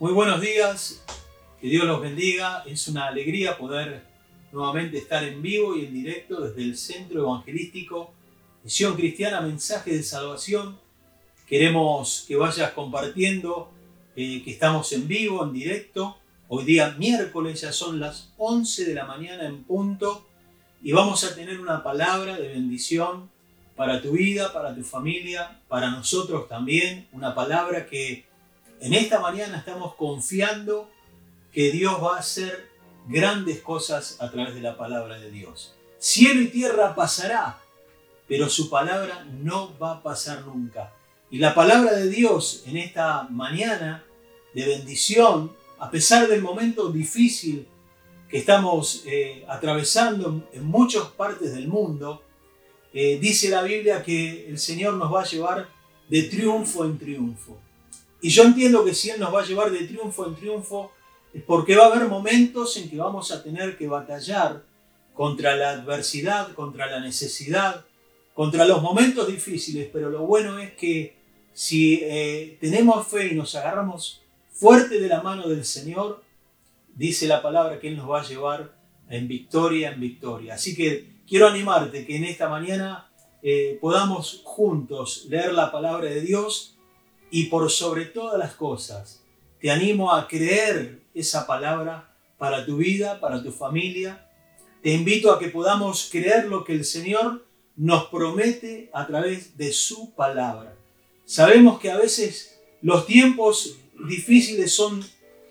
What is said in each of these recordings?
Muy buenos días, que Dios los bendiga. Es una alegría poder nuevamente estar en vivo y en directo desde el Centro Evangelístico Misión Cristiana Mensaje de Salvación. Queremos que vayas compartiendo eh, que estamos en vivo, en directo. Hoy día miércoles ya son las 11 de la mañana en punto y vamos a tener una palabra de bendición para tu vida, para tu familia, para nosotros también. Una palabra que en esta mañana estamos confiando que Dios va a hacer grandes cosas a través de la palabra de Dios. Cielo y tierra pasará, pero su palabra no va a pasar nunca. Y la palabra de Dios en esta mañana de bendición, a pesar del momento difícil que estamos eh, atravesando en muchas partes del mundo, eh, dice la Biblia que el Señor nos va a llevar de triunfo en triunfo. Y yo entiendo que si Él nos va a llevar de triunfo en triunfo, es porque va a haber momentos en que vamos a tener que batallar contra la adversidad, contra la necesidad, contra los momentos difíciles, pero lo bueno es que si eh, tenemos fe y nos agarramos fuerte de la mano del Señor, dice la palabra que Él nos va a llevar en victoria, en victoria. Así que quiero animarte que en esta mañana eh, podamos juntos leer la palabra de Dios y por sobre todas las cosas, te animo a creer esa palabra para tu vida, para tu familia. Te invito a que podamos creer lo que el Señor nos promete a través de su palabra. Sabemos que a veces los tiempos difíciles son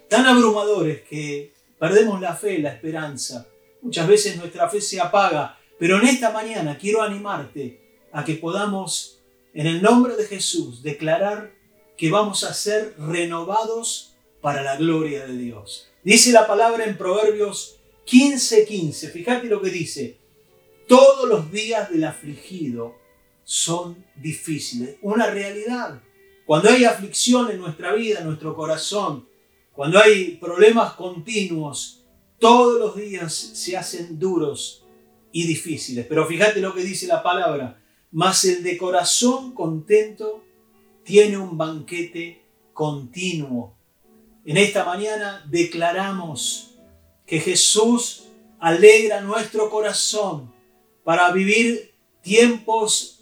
tan abrumadores que perdemos la fe, la esperanza. Muchas veces nuestra fe se apaga, pero en esta mañana quiero animarte a que podamos, en el nombre de Jesús, declarar que vamos a ser renovados para la gloria de Dios. Dice la palabra en Proverbios 15:15, fíjate lo que dice, todos los días del afligido son difíciles, una realidad. Cuando hay aflicción en nuestra vida, en nuestro corazón, cuando hay problemas continuos, todos los días se hacen duros y difíciles. Pero fíjate lo que dice la palabra, mas el de corazón contento tiene un banquete continuo. En esta mañana declaramos que Jesús alegra nuestro corazón para vivir tiempos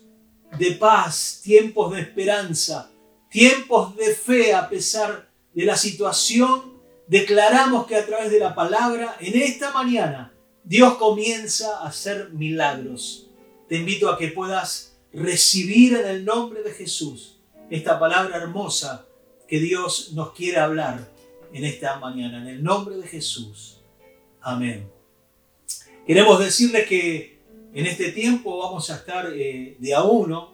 de paz, tiempos de esperanza, tiempos de fe a pesar de la situación. Declaramos que a través de la palabra, en esta mañana, Dios comienza a hacer milagros. Te invito a que puedas recibir en el nombre de Jesús esta palabra hermosa que Dios nos quiere hablar en esta mañana. En el nombre de Jesús. Amén. Queremos decirles que en este tiempo vamos a estar eh, de a uno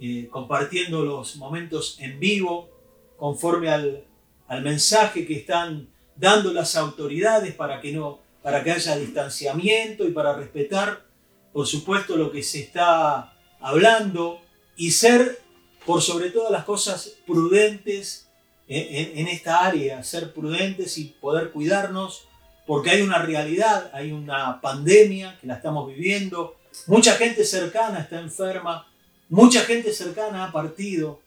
eh, compartiendo los momentos en vivo conforme al, al mensaje que están dando las autoridades para que no para que haya distanciamiento y para respetar por supuesto lo que se está hablando y ser por sobre todas las cosas prudentes en, esta área, ser prudentes y poder cuidarnos, porque hay una realidad, hay una pandemia que la estamos viviendo, mucha gente cercana está enferma, mucha gente cercana ha partido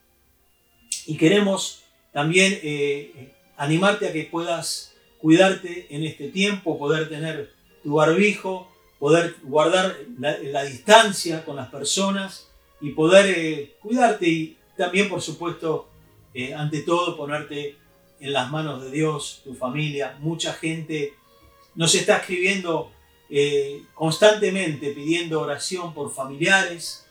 y queremos también eh, animarte a que puedas cuidarte en este tiempo, poder tener tu barbijo, poder guardar la distancia con las personas y poder eh, cuidarte y también, por supuesto, eh, ante todo, ponerte en las manos de Dios, tu familia. Mucha gente nos está escribiendo eh, constantemente pidiendo oración por familiares,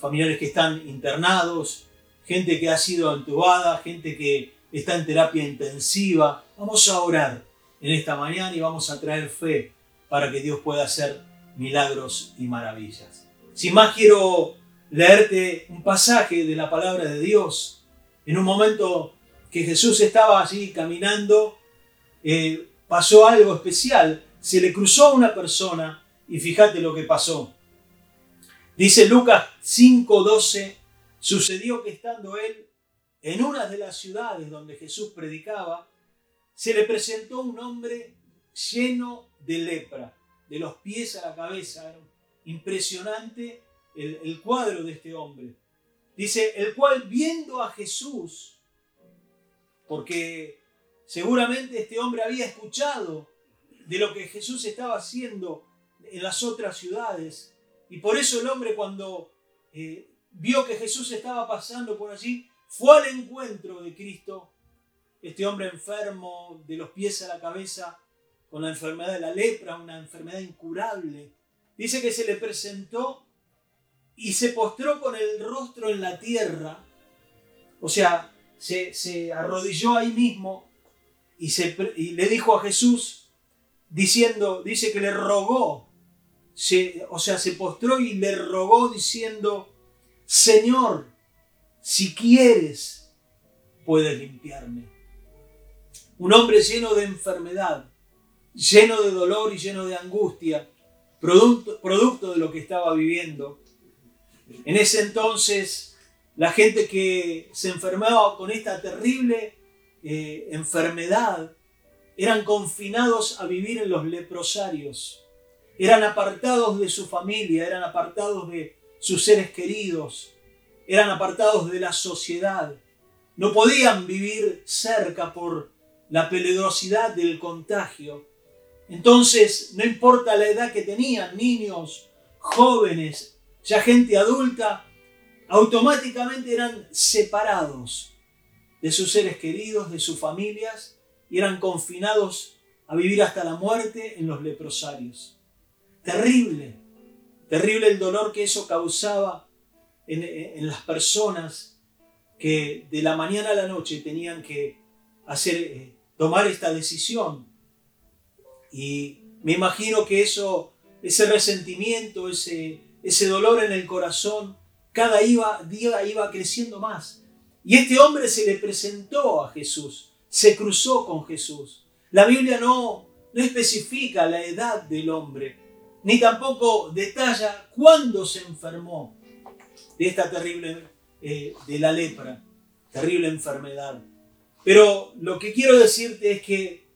familiares que están internados, gente que ha sido entubada, gente que está en terapia intensiva. Vamos a orar en esta mañana y vamos a traer fe para que Dios pueda hacer milagros y maravillas. Sin más quiero leerte un pasaje de la palabra de Dios. En un momento que Jesús estaba allí caminando, eh, pasó algo especial. Se le cruzó una persona y fíjate lo que pasó. Dice Lucas 5:12, sucedió que estando él en una de las ciudades donde Jesús predicaba, se le presentó un hombre lleno de lepra, de los pies a la cabeza, impresionante el, cuadro de este hombre. Dice, el cual viendo a Jesús, porque Seguramente este hombre había escuchado de lo que Jesús estaba haciendo en las otras ciudades. Y por eso el hombre cuando eh, vio que Jesús estaba pasando por allí, fue al encuentro de Cristo. Este hombre enfermo de los pies a la cabeza, con la enfermedad de la lepra, una enfermedad incurable. Dice que se le presentó y se postró con el rostro en la tierra. O sea, se, arrodilló ahí mismo y, se, y le dijo a Jesús, diciendo, dice que le rogó, o sea, se postró y le rogó diciendo, Señor, si quieres, puedes limpiarme. Un hombre lleno de enfermedad, lleno de dolor y lleno de angustia, producto, producto de lo que estaba viviendo. En ese entonces, la gente que se enfermaba con esta terrible eh, enfermedad eran confinados a vivir en los leprosarios, eran apartados de su familia, eran apartados de sus seres queridos, eran apartados de la sociedad, no podían vivir cerca por la peligrosidad del contagio. Entonces, no importa la edad que tenían, niños, jóvenes, ya gente adulta, automáticamente eran separados de sus seres queridos, de sus familias, y eran confinados a vivir hasta la muerte en los leprosarios. Terrible, terrible el dolor que eso causaba en, las personas que de la mañana a la noche tenían que hacer, eh, tomar esta decisión. Y me imagino que eso, ese resentimiento, ese, ese dolor en el corazón, cada día iba creciendo más. Y este hombre se le presentó a Jesús, se cruzó con Jesús. La Biblia no, no especifica la edad del hombre, ni tampoco detalla cuándo se enfermó de esta terrible, eh, de la lepra, terrible enfermedad. Pero lo que quiero decirte es que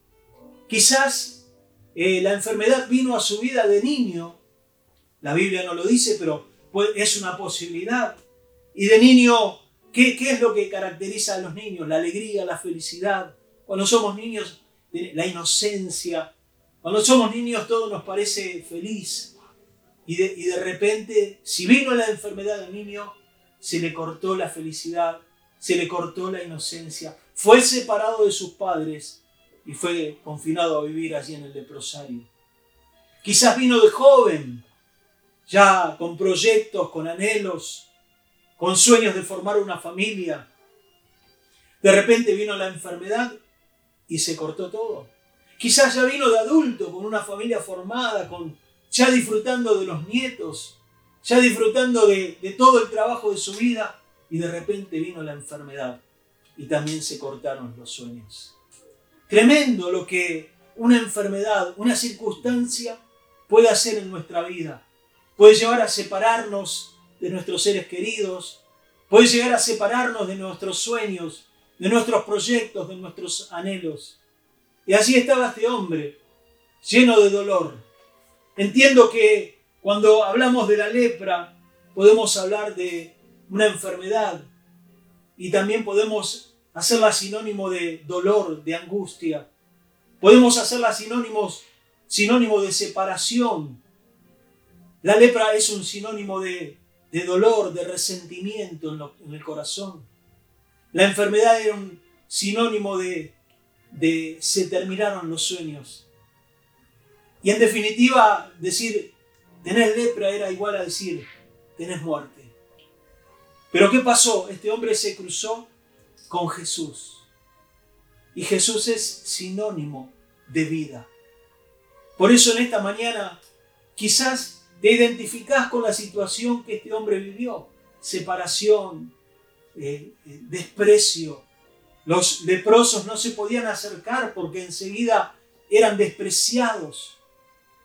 quizás eh, la enfermedad vino a su vida de niño, la Biblia no lo dice, pero es una posibilidad. Y de niño, ¿qué, ¿qué es lo que caracteriza a los niños? La alegría, la felicidad. Cuando somos niños, la inocencia. Cuando somos niños todo nos parece feliz. Y de, y de repente, si vino la enfermedad del niño, se le cortó la felicidad, se le cortó la inocencia. Fue separado de sus padres y fue confinado a vivir allí en el leprosario. Quizás vino de joven, ya con proyectos, con anhelos, con sueños de formar una familia. De repente vino la enfermedad y se cortó todo. Quizás ya vino de adulto, con una familia formada, con, ya disfrutando de los nietos, ya disfrutando de, de todo el trabajo de su vida, y de repente vino la enfermedad y también se cortaron los sueños. Tremendo lo que una enfermedad, una circunstancia puede hacer en nuestra vida puede llevar a separarnos de nuestros seres queridos, puede llegar a separarnos de nuestros sueños, de nuestros proyectos, de nuestros anhelos. Y así estaba este hombre, lleno de dolor. Entiendo que cuando hablamos de la lepra, podemos hablar de una enfermedad y también podemos hacerla sinónimo de dolor, de angustia. Podemos hacerla sinónimos, sinónimo de separación, la lepra es un sinónimo de, dolor, de resentimiento en, el corazón. La enfermedad era un sinónimo de, de se terminaron los sueños. Y en definitiva, decir tener lepra era igual a decir tenés muerte. Pero ¿qué pasó? Este hombre se cruzó con Jesús. Y Jesús es sinónimo de vida. Por eso en esta mañana quizás te identificás con la situación que este hombre vivió. Separación, eh, eh, desprecio. Los leprosos no se podían acercar porque enseguida eran despreciados,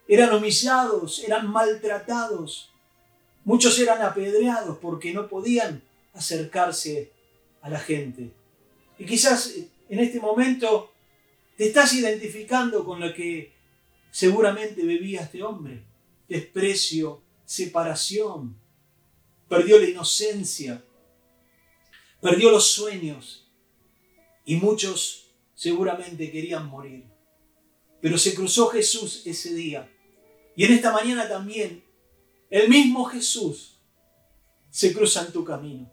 eran humillados, eran maltratados. Muchos eran apedreados porque no podían acercarse a la gente. Y quizás eh, en este momento te estás identificando con lo que seguramente vivía este hombre desprecio, separación. Perdió la inocencia, perdió los sueños y muchos seguramente querían morir. Pero se cruzó Jesús ese día. Y en esta mañana también, el mismo Jesús se cruza en tu camino.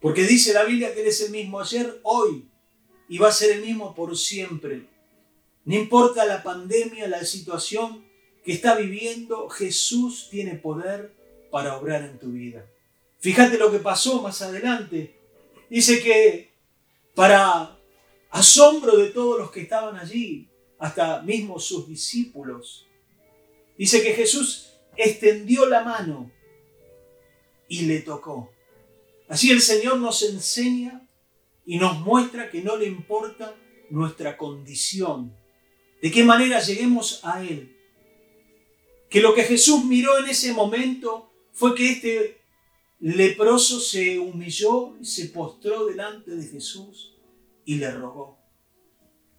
Porque dice la Biblia que Él es el mismo ayer, hoy, y va a ser el mismo por siempre. No importa la pandemia, la situación que está viviendo, Jesús tiene poder para obrar en tu vida. Fíjate lo que pasó más adelante. Dice que para asombro de todos los que estaban allí, hasta mismo sus discípulos, dice que Jesús extendió la mano y le tocó. Así el Señor nos enseña y nos muestra que no le importa nuestra condición, de qué manera lleguemos a Él. Que lo que Jesús miró en ese momento fue que este leproso se humilló y se postró delante de Jesús y le rogó.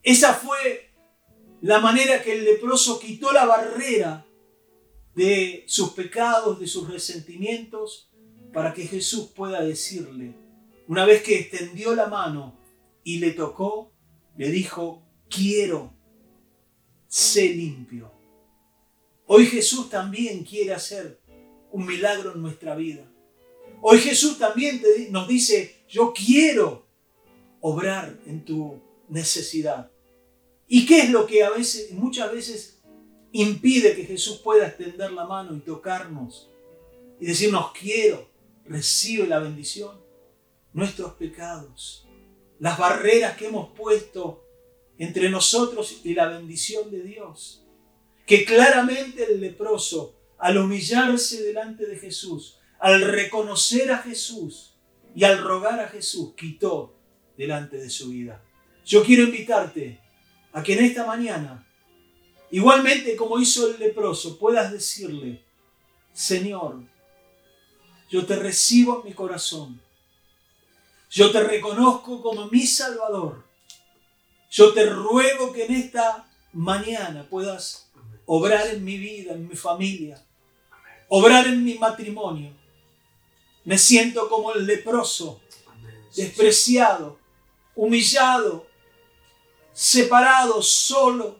Esa fue la manera que el leproso quitó la barrera de sus pecados, de sus resentimientos, para que Jesús pueda decirle, una vez que extendió la mano y le tocó, le dijo, quiero, sé limpio. Hoy Jesús también quiere hacer un milagro en nuestra vida. Hoy Jesús también nos dice, yo quiero obrar en tu necesidad. ¿Y qué es lo que a veces, muchas veces impide que Jesús pueda extender la mano y tocarnos y decirnos, quiero, recibe la bendición? Nuestros pecados, las barreras que hemos puesto entre nosotros y la bendición de Dios. Que claramente el leproso al humillarse delante de Jesús, al reconocer a Jesús y al rogar a Jesús, quitó delante de su vida. Yo quiero invitarte a que en esta mañana, igualmente como hizo el leproso, puedas decirle, Señor, yo te recibo en mi corazón. Yo te reconozco como mi Salvador. Yo te ruego que en esta mañana puedas obrar en mi vida, en mi familia, obrar en mi matrimonio. Me siento como el leproso, despreciado, humillado, separado, solo,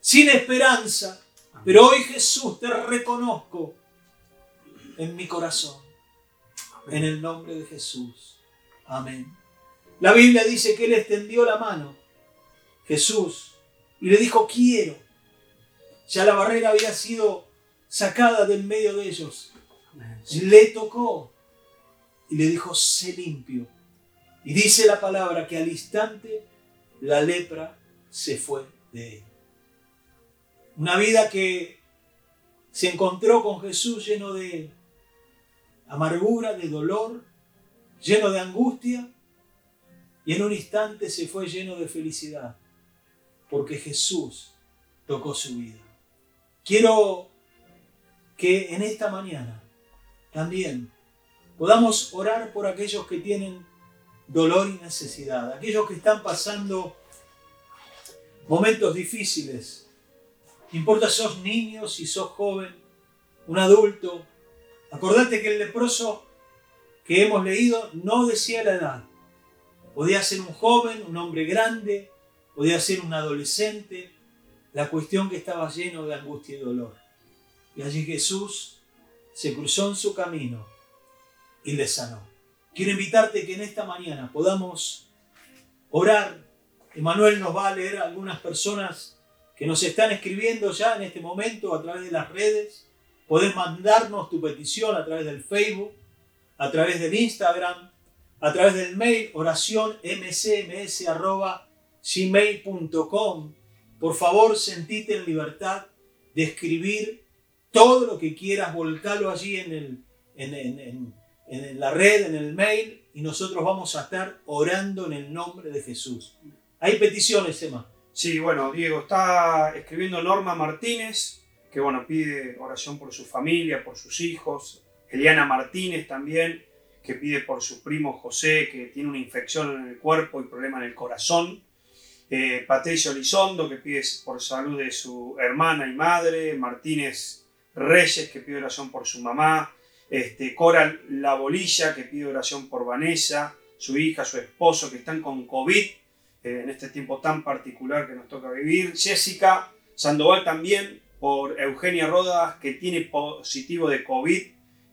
sin esperanza. Pero hoy Jesús te reconozco en mi corazón. En el nombre de Jesús. Amén. La Biblia dice que Él extendió la mano, Jesús, y le dijo, quiero. Ya la barrera había sido sacada del medio de ellos. Le tocó y le dijo, sé limpio. Y dice la palabra que al instante la lepra se fue de él. Una vida que se encontró con Jesús lleno de amargura, de dolor, lleno de angustia, y en un instante se fue lleno de felicidad, porque Jesús tocó su vida. Quiero que en esta mañana también podamos orar por aquellos que tienen dolor y necesidad, aquellos que están pasando momentos difíciles. No importa si sos niño, si sos joven, un adulto. Acordate que el leproso que hemos leído no decía la edad. Podía ser un joven, un hombre grande, podía ser un adolescente. La cuestión que estaba lleno de angustia y dolor. Y allí Jesús se cruzó en su camino y le sanó. Quiero invitarte que en esta mañana podamos orar. Emanuel nos va a leer a algunas personas que nos están escribiendo ya en este momento a través de las redes. Podés mandarnos tu petición a través del Facebook, a través del Instagram, a través del mail oración mcms.gmail.com. Por favor, sentite en libertad de escribir todo lo que quieras, volcalo allí en, el, en, en, la red, en el mail, y nosotros vamos a estar orando en el nombre de Jesús. Hay peticiones, Emma. Sí, bueno, Diego, está escribiendo Norma Martínez, que bueno, pide oración por su familia, por sus hijos. Eliana Martínez también, que pide por su primo José, que tiene una infección en el cuerpo y problema en el corazón. Eh, Patricio Lizondo, que pide por salud de su hermana y madre. Martínez Reyes, que pide oración por su mamá, este, Cora La Bolilla, que pide oración por Vanessa, su hija, su esposo, que están con COVID, eh, en este tiempo tan particular que nos toca vivir. Jessica Sandoval también por Eugenia Rodas, que tiene positivo de COVID.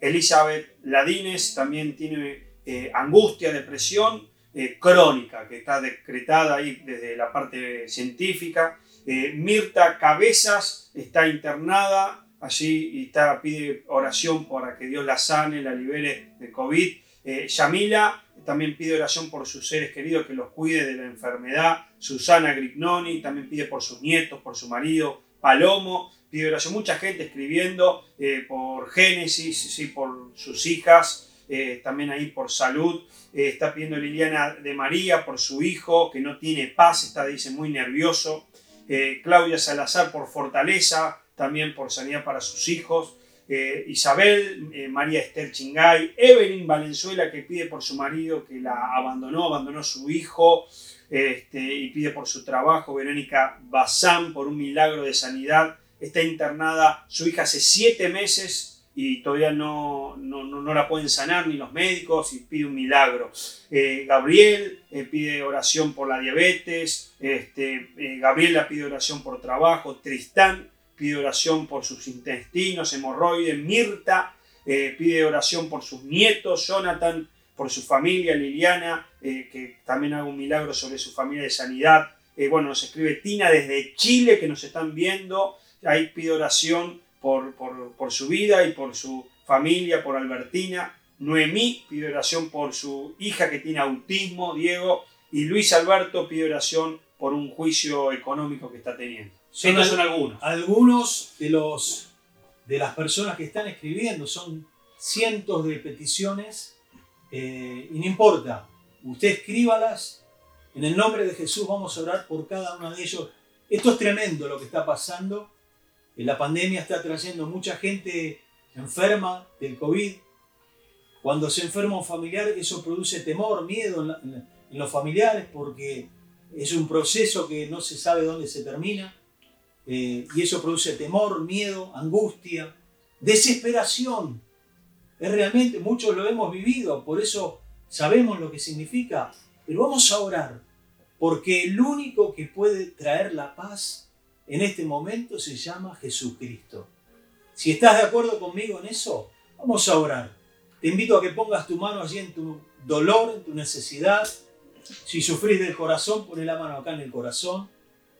Elizabeth Ladines también tiene eh, angustia, depresión eh, crónica, que está decretada ahí desde la parte científica. Mirta Cabezas está internada allí y está, pide oración para que Dios la sane, la libere de COVID. Yamila también pide oración por sus seres queridos, que los cuide de la enfermedad. Susana Grignoni también pide por sus nietos, por su marido. Palomo pide oración. Mucha gente escribiendo eh, por Génesis, sí, por sus hijas, eh, también ahí por salud. Eh, está pidiendo Liliana de María por su hijo, que no tiene paz, está, dice, muy nervioso. Claudia Salazar por fortaleza, también por sanidad para sus hijos. Eh, Isabel, eh, María Esther Chingay, Evelyn Valenzuela que pide por su marido que la abandonó, abandonó su hijo este, y pide por su trabajo, Verónica Bazán por un milagro de sanidad, está internada su hija hace siete meses y todavía no, no, la pueden sanar ni los médicos y pide un milagro. Eh, Gabriel pide oración por la diabetes, este, Gabriela pide oración por trabajo, Tristán pide oración por sus intestinos, hemorroides, Mirta eh, pide oración por sus nietos, Jonathan por su familia, Liliana, eh, que también haga un milagro sobre su familia de sanidad. Eh, bueno, nos escribe Tina desde Chile, que nos están viendo, ahí pide oración por, por, su vida y por su familia, por Albertina. Noemí pide oración por su hija que tiene autismo, Diego, y Luis Alberto pide oración por un juicio económico que está teniendo. Son, son algunos. Algunos de, los, de las personas que están escribiendo, son cientos de peticiones eh, y no importa, usted escríbalas, en el nombre de Jesús vamos a orar por cada uno de ellos. Esto es tremendo lo que está pasando. La pandemia está trayendo mucha gente enferma del COVID. Cuando se enferma un familiar, eso produce temor, miedo en los familiares porque es un proceso que no se sabe dónde se termina. Eh, y eso produce temor, miedo, angustia, desesperación. Es realmente, muchos lo hemos vivido, por eso sabemos lo que significa, pero vamos a orar, porque el único que puede traer la paz en este momento se llama Jesucristo. Si estás de acuerdo conmigo en eso, vamos a orar. Te invito a que pongas tu mano allí en tu dolor, en tu necesidad. Si sufrís del corazón, pon la mano acá en el corazón.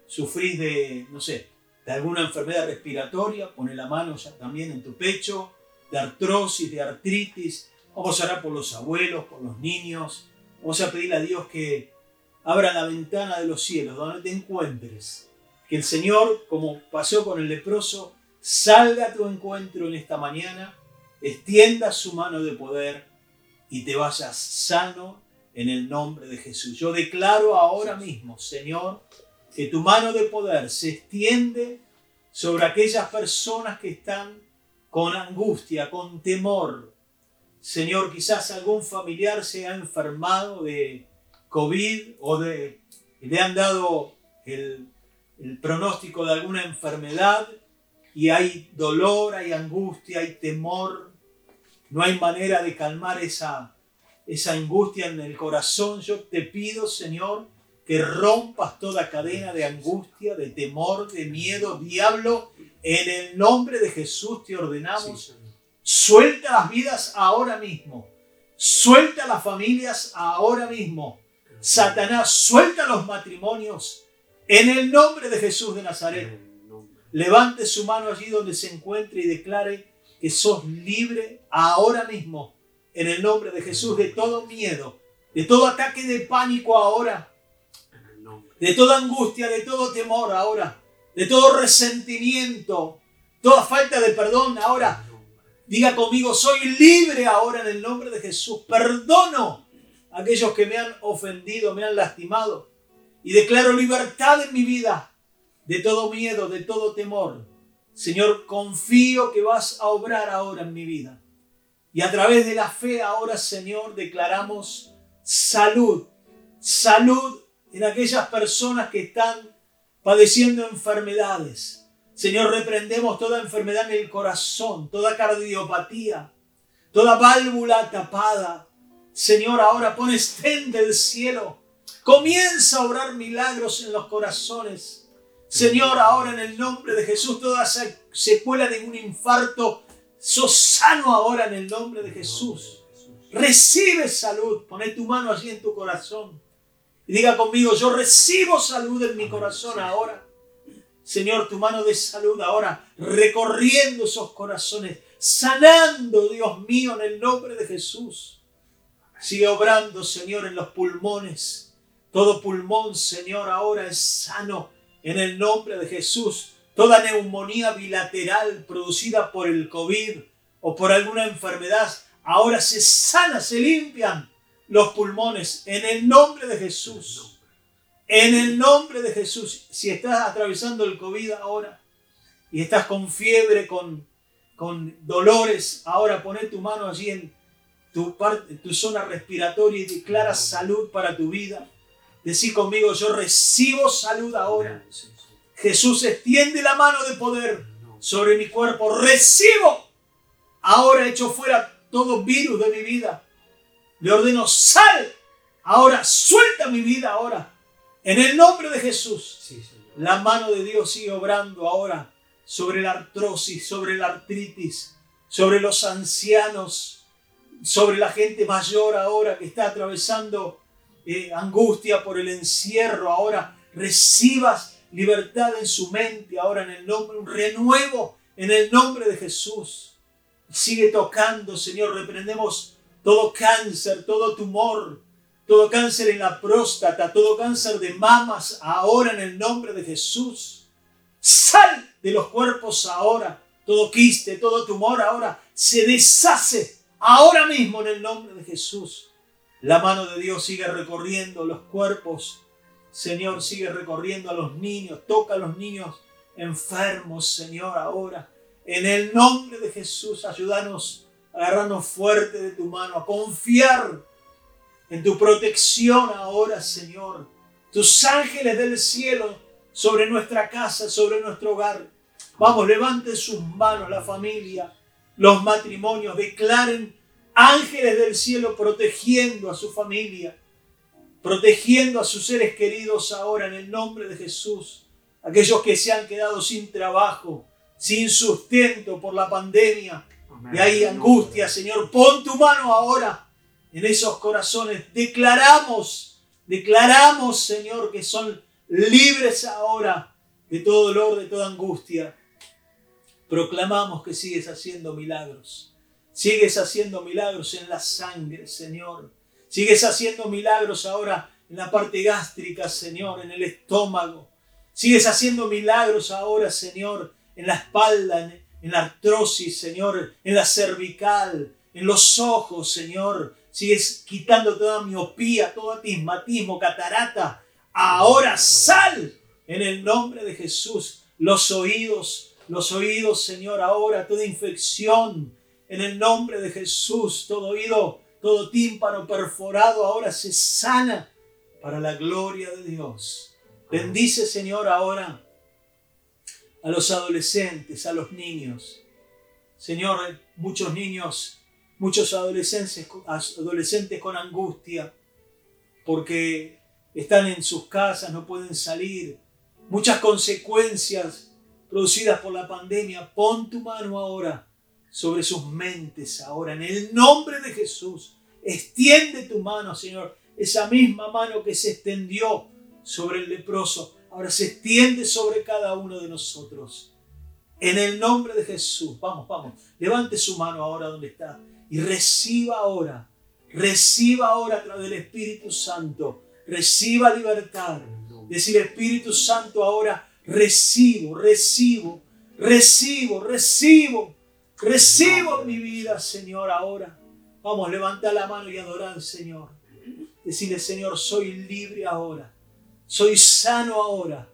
Sufrís de, no sé, de alguna enfermedad respiratoria, pone la mano ya también en tu pecho, de artrosis, de artritis. Vamos a orar por los abuelos, por los niños. Vamos a pedirle a Dios que abra la ventana de los cielos, donde te encuentres. Que el Señor, como pasó con el leproso, salga a tu encuentro en esta mañana, extienda su mano de poder y te vayas sano en el nombre de Jesús. Yo declaro ahora mismo, Señor, que tu mano de poder se extiende sobre aquellas personas que están con angustia, con temor. Señor, quizás algún familiar se ha enfermado de COVID o de, le han dado el, el pronóstico de alguna enfermedad y hay dolor, hay angustia, hay temor. No hay manera de calmar esa, esa angustia en el corazón. Yo te pido, Señor, que rompas toda cadena de angustia, de temor, de miedo, diablo. En el nombre de Jesús te ordenamos. suelta las vidas ahora mismo. Suelta las familias ahora mismo. Satanás, suelta los matrimonios. En el nombre de Jesús de Nazaret. Levante su mano allí donde se encuentre y declare que sos libre ahora mismo. En el nombre de Jesús de todo miedo, de todo ataque de pánico ahora de toda angustia, de todo temor ahora, de todo resentimiento, toda falta de perdón ahora. Diga conmigo, soy libre ahora en el nombre de Jesús. Perdono a aquellos que me han ofendido, me han lastimado. Y declaro libertad en mi vida de todo miedo, de todo temor. Señor, confío que vas a obrar ahora en mi vida. Y a través de la fe ahora, Señor, declaramos salud, salud en aquellas personas que están padeciendo enfermedades. Señor, reprendemos toda enfermedad en el corazón, toda cardiopatía, toda válvula tapada. Señor, ahora pon estén del cielo Comienza a obrar milagros en los corazones. Señor, ahora en el nombre de Jesús, toda secuela de un infarto, sos sano ahora en el nombre de Jesús. Recibe salud. Poné tu mano allí en tu corazón. Y diga conmigo, yo recibo salud en mi corazón ahora. Señor, tu mano de salud ahora recorriendo esos corazones, sanando, Dios mío, en el nombre de Jesús. Sigue obrando, Señor, en los pulmones. Todo pulmón, Señor, ahora es sano en el nombre de Jesús. Toda neumonía bilateral producida por el COVID o por alguna enfermedad, ahora se sana, se limpian los pulmones en el nombre de Jesús. En el nombre de Jesús, si estás atravesando el COVID ahora y estás con fiebre, con, con dolores, ahora poné tu mano allí en tu, parte, tu zona respiratoria y declara salud para tu vida. Decí conmigo, yo recibo salud ahora. Jesús extiende la mano de poder sobre mi cuerpo. Recibo. Ahora echo fuera todo virus de mi vida. Le ordeno, sal. Ahora suelta mi vida ahora. En el nombre de Jesús, la mano de Dios sigue obrando ahora sobre la artrosis, sobre la artritis, sobre los ancianos, sobre la gente mayor ahora que está atravesando eh, angustia por el encierro. Ahora recibas libertad en su mente, ahora en el nombre, un renuevo en el nombre de Jesús. Sigue tocando, Señor, reprendemos todo cáncer, todo tumor, todo cáncer en la próstata, todo cáncer de mamas, ahora en el nombre de Jesús. Sal de los cuerpos ahora. Todo quiste, todo tumor ahora se deshace ahora mismo en el nombre de Jesús. La mano de Dios sigue recorriendo los cuerpos. Señor, sigue recorriendo a los niños. Toca a los niños enfermos, Señor, ahora. En el nombre de Jesús, ayúdanos, agarrarnos fuerte de tu mano, a confiar en tu protección ahora, Señor. Tus ángeles del cielo sobre nuestra casa, sobre nuestro hogar. Vamos, levanten sus manos la familia, los matrimonios, declaren ángeles del cielo protegiendo a su familia, protegiendo a sus seres queridos ahora en el nombre de Jesús. Aquellos que se han quedado sin trabajo, sin sustento por la pandemia. Y hay angustia, Señor. Pon tu mano ahora en esos corazones. Declaramos, declaramos, Señor, que son libres ahora de todo dolor, de toda angustia. Proclamamos que sigues haciendo milagros. Sigues haciendo milagros en la sangre, Señor. Sigues haciendo milagros ahora en la parte gástrica, Señor, en el estómago. Sigues haciendo milagros ahora, Señor, en la espalda, en, la artrosis, Señor, en la cervical, en los ojos, Señor, sigues quitando toda miopía, todo atismatismo, catarata. Ahora sal en el nombre de Jesús. Los oídos, los oídos, Señor, ahora toda infección. En el nombre de Jesús, todo oído, todo tímpano perforado ahora se sana para la gloria de Dios. Bendice, Señor, ahora a los adolescentes, a los niños. Señor, muchos niños muchos adolescentes, adolescentes con angustia porque están en sus casas, no pueden salir. Muchas consecuencias producidas por la pandemia. Pon tu mano ahora sobre sus mentes, ahora, en el nombre de Jesús. Extiende tu mano, Señor. Esa misma mano que se extendió sobre el leproso, ahora se extiende sobre cada uno de nosotros. En el nombre de Jesús. Vamos, vamos. Levante su mano ahora donde está y reciba ahora, reciba ahora a través del Espíritu Santo, reciba libertad. Decir Espíritu Santo ahora, recibo, recibo, recibo, recibo, recibo mi vida, Señor, ahora. Vamos, levanta la mano y adorar al Señor. Decirle, Señor, soy libre ahora, soy sano ahora.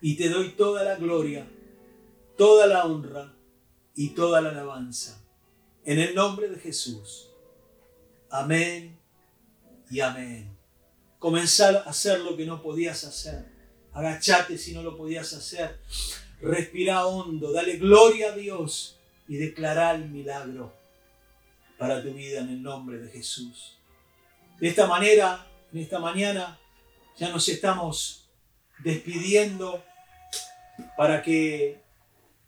Y te doy toda la gloria, toda la honra y toda la alabanza. En el nombre de Jesús. Amén y amén. Comenzar a hacer lo que no podías hacer. Agachate si no lo podías hacer. Respira hondo, dale gloria a Dios y declara el milagro para tu vida en el nombre de Jesús. De esta manera en esta mañana ya nos estamos despidiendo para que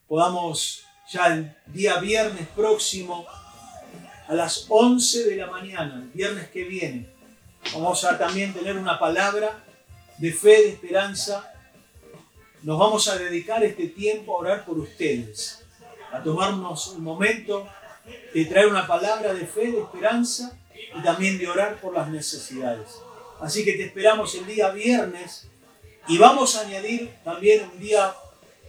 podamos ya el día viernes próximo a las 11 de la mañana, el viernes que viene, vamos a también tener una palabra de fe, de esperanza. Nos vamos a dedicar este tiempo a orar por ustedes, a tomarnos un momento de traer una palabra de fe, de esperanza y también de orar por las necesidades. Así que te esperamos el día viernes y vamos a añadir también un día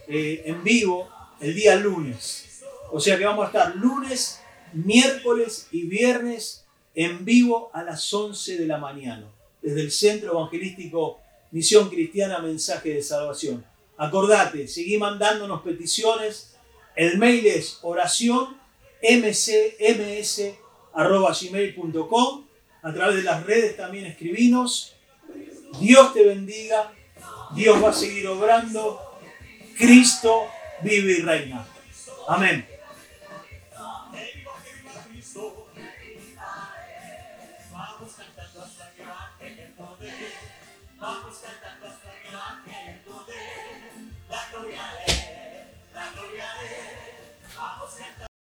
eh, en vivo, el día lunes. O sea que vamos a estar lunes, miércoles y viernes en vivo a las 11 de la mañana, desde el Centro Evangelístico Misión Cristiana Mensaje de Salvación. Acordate, seguí mandándonos peticiones. El mail es oración. A través de las redes también escribinos. Dios te bendiga. Dios va a seguir obrando. Cristo vive y reina. Amén.